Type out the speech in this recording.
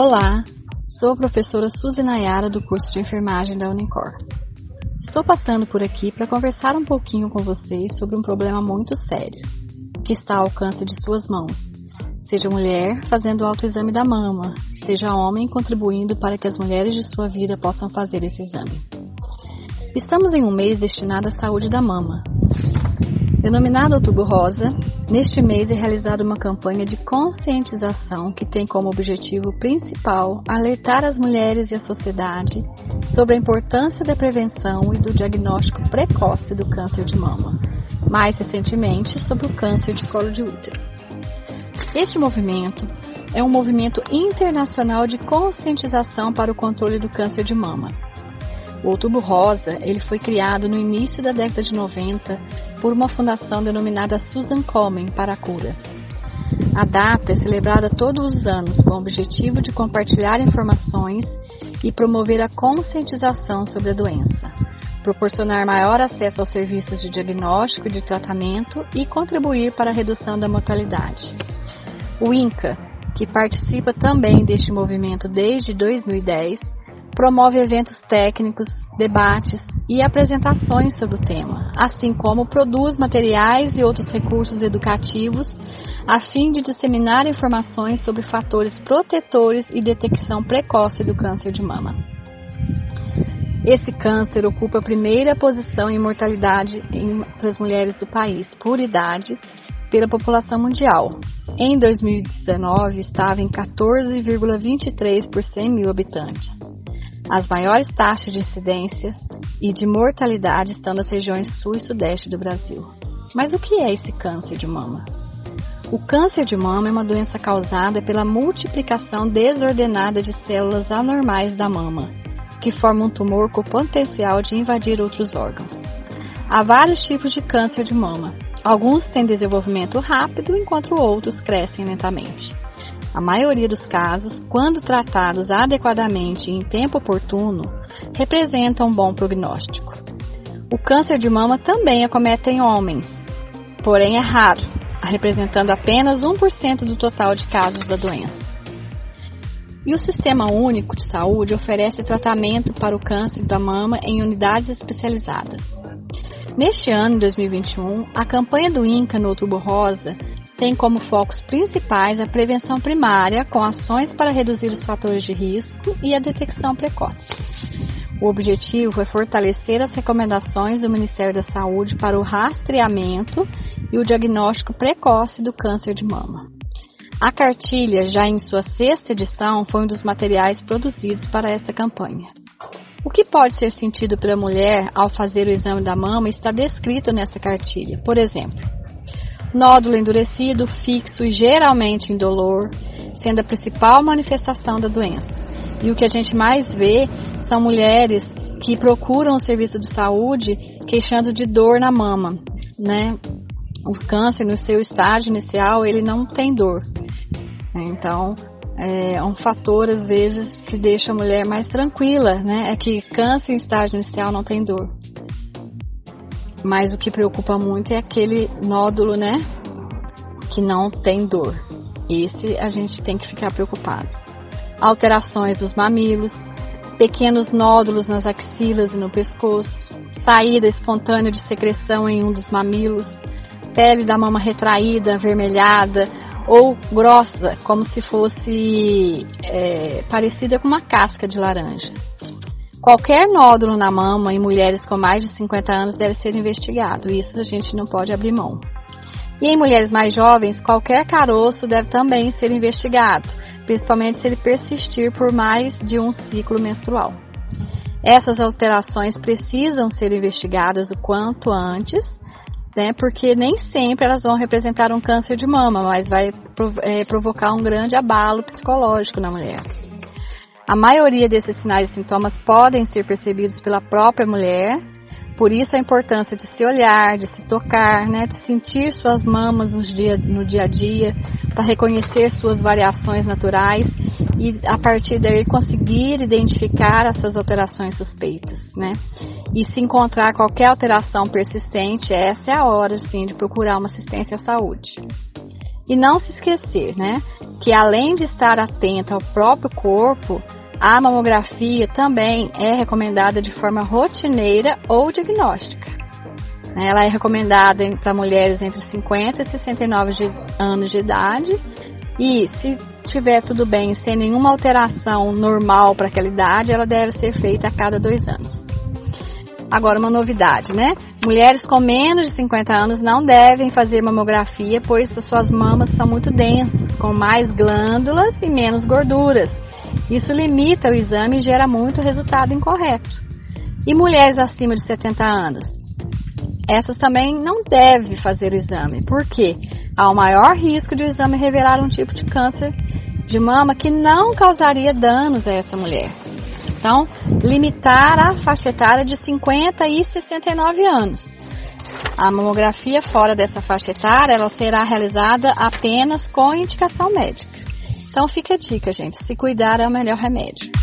Olá, sou a professora Suzy Nayara do curso de enfermagem da Unicor. Estou passando por aqui para conversar um pouquinho com vocês sobre um problema muito sério, que está ao alcance de suas mãos. Seja mulher fazendo o autoexame da mama, seja homem contribuindo para que as mulheres de sua vida possam fazer esse exame. Estamos em um mês destinado à saúde da mama, Denominado Outubro Rosa, neste mês é realizada uma campanha de conscientização que tem como objetivo principal alertar as mulheres e a sociedade sobre a importância da prevenção e do diagnóstico precoce do câncer de mama, mais recentemente sobre o câncer de colo de útero. Este movimento é um movimento internacional de conscientização para o controle do câncer de mama o Outubro Rosa ele foi criado no início da década de 90 por uma fundação denominada Susan Komen para a cura. A data é celebrada todos os anos com o objetivo de compartilhar informações e promover a conscientização sobre a doença, proporcionar maior acesso aos serviços de diagnóstico e de tratamento e contribuir para a redução da mortalidade. O INCA, que participa também deste movimento desde 2010, promove eventos técnicos, debates e apresentações sobre o tema, assim como produz materiais e outros recursos educativos a fim de disseminar informações sobre fatores protetores e detecção precoce do câncer de mama. Esse câncer ocupa a primeira posição em mortalidade entre as mulheres do país, por idade, pela população mundial. Em 2019, estava em 14,23 por 100 mil habitantes. As maiores taxas de incidência e de mortalidade estão nas regiões sul e sudeste do Brasil. Mas o que é esse câncer de mama? O câncer de mama é uma doença causada pela multiplicação desordenada de células anormais da mama, que formam um tumor com potencial de invadir outros órgãos. Há vários tipos de câncer de mama. Alguns têm desenvolvimento rápido, enquanto outros crescem lentamente. A maioria dos casos, quando tratados adequadamente e em tempo oportuno, representam um bom prognóstico. O câncer de mama também acomete em homens, porém é raro, representando apenas 1% do total de casos da doença. E o Sistema Único de Saúde oferece tratamento para o câncer da mama em unidades especializadas. Neste ano, 2021, a campanha do INCA no Outubro Rosa tem como focos principais a prevenção primária, com ações para reduzir os fatores de risco e a detecção precoce. O objetivo é fortalecer as recomendações do Ministério da Saúde para o rastreamento e o diagnóstico precoce do câncer de mama. A cartilha, já em sua sexta edição, foi um dos materiais produzidos para esta campanha. O que pode ser sentido pela mulher ao fazer o exame da mama está descrito nessa cartilha. Por exemplo, nódulo endurecido, fixo e geralmente indolor, sendo a principal manifestação da doença. E o que a gente mais vê são mulheres que procuram o serviço de saúde queixando de dor na mama, né? O câncer no seu estágio inicial, ele não tem dor. Então, é um fator às vezes que deixa a mulher mais tranquila, né? É que câncer em estágio inicial não tem dor. Mas o que preocupa muito é aquele nódulo, né? Que não tem dor. Esse a gente tem que ficar preocupado. Alterações dos mamilos, pequenos nódulos nas axilas e no pescoço, saída espontânea de secreção em um dos mamilos, pele da mama retraída, avermelhada ou grossa, como se fosse é, parecida com uma casca de laranja. Qualquer nódulo na mama em mulheres com mais de 50 anos deve ser investigado, isso a gente não pode abrir mão. E em mulheres mais jovens, qualquer caroço deve também ser investigado, principalmente se ele persistir por mais de um ciclo menstrual. Essas alterações precisam ser investigadas o quanto antes, né, porque nem sempre elas vão representar um câncer de mama, mas vai é, provocar um grande abalo psicológico na mulher. A maioria desses sinais e sintomas podem ser percebidos pela própria mulher, por isso a importância de se olhar, de se tocar, né, de sentir suas mamas no dia, no dia a dia, para reconhecer suas variações naturais e a partir daí conseguir identificar essas alterações suspeitas, né? E se encontrar qualquer alteração persistente, essa é a hora, sim, de procurar uma assistência à saúde. E não se esquecer, né, que além de estar atenta ao próprio corpo, a mamografia também é recomendada de forma rotineira ou diagnóstica. Ela é recomendada para mulheres entre 50 e 69 de, anos de idade e se tiver tudo bem, sem nenhuma alteração normal para aquela idade, ela deve ser feita a cada dois anos. Agora, uma novidade, né? Mulheres com menos de 50 anos não devem fazer mamografia, pois as suas mamas são muito densas, com mais glândulas e menos gorduras. Isso limita o exame e gera muito resultado incorreto. E mulheres acima de 70 anos? Essas também não devem fazer o exame. Por quê? Há o maior risco de o exame revelar um tipo de câncer de mama que não causaria danos a essa mulher. Então, limitar a faixa etária de 50 e 69 anos. A mamografia fora dessa faixa etária, ela será realizada apenas com indicação médica. Então fica a dica, gente, se cuidar é o melhor remédio.